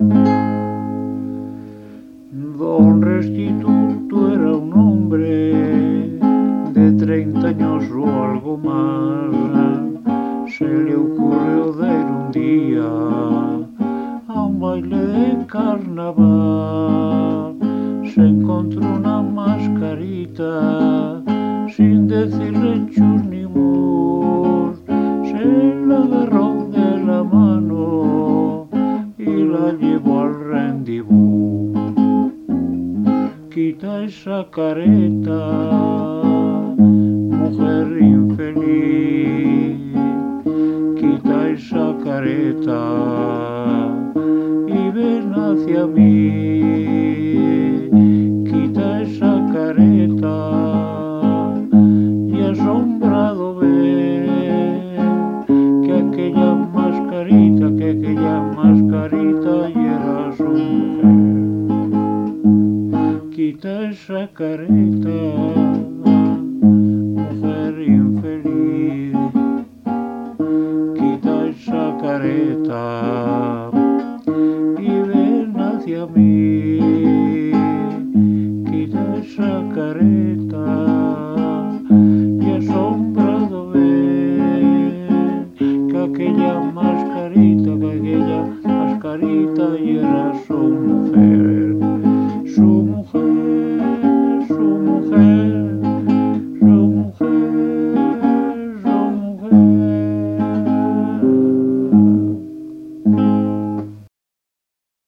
Don Restituto era un hombre de 30 años o algo más. Se le ocurrió dar un día a un baile de carnaval. Se encontró una mascarita sin decirle chus ni mus. Se la agarró llevo al rendibú. Quita esa careta, mujer infeliz, quita esa careta y ven hacia mí. Quita esa careta, ya son mascarita y era su. Quita esa careta, mujer infeliz. Quita esa careta y ven hacia mí. Quita esa careta y asombrado ve que aquella carita y razón fea.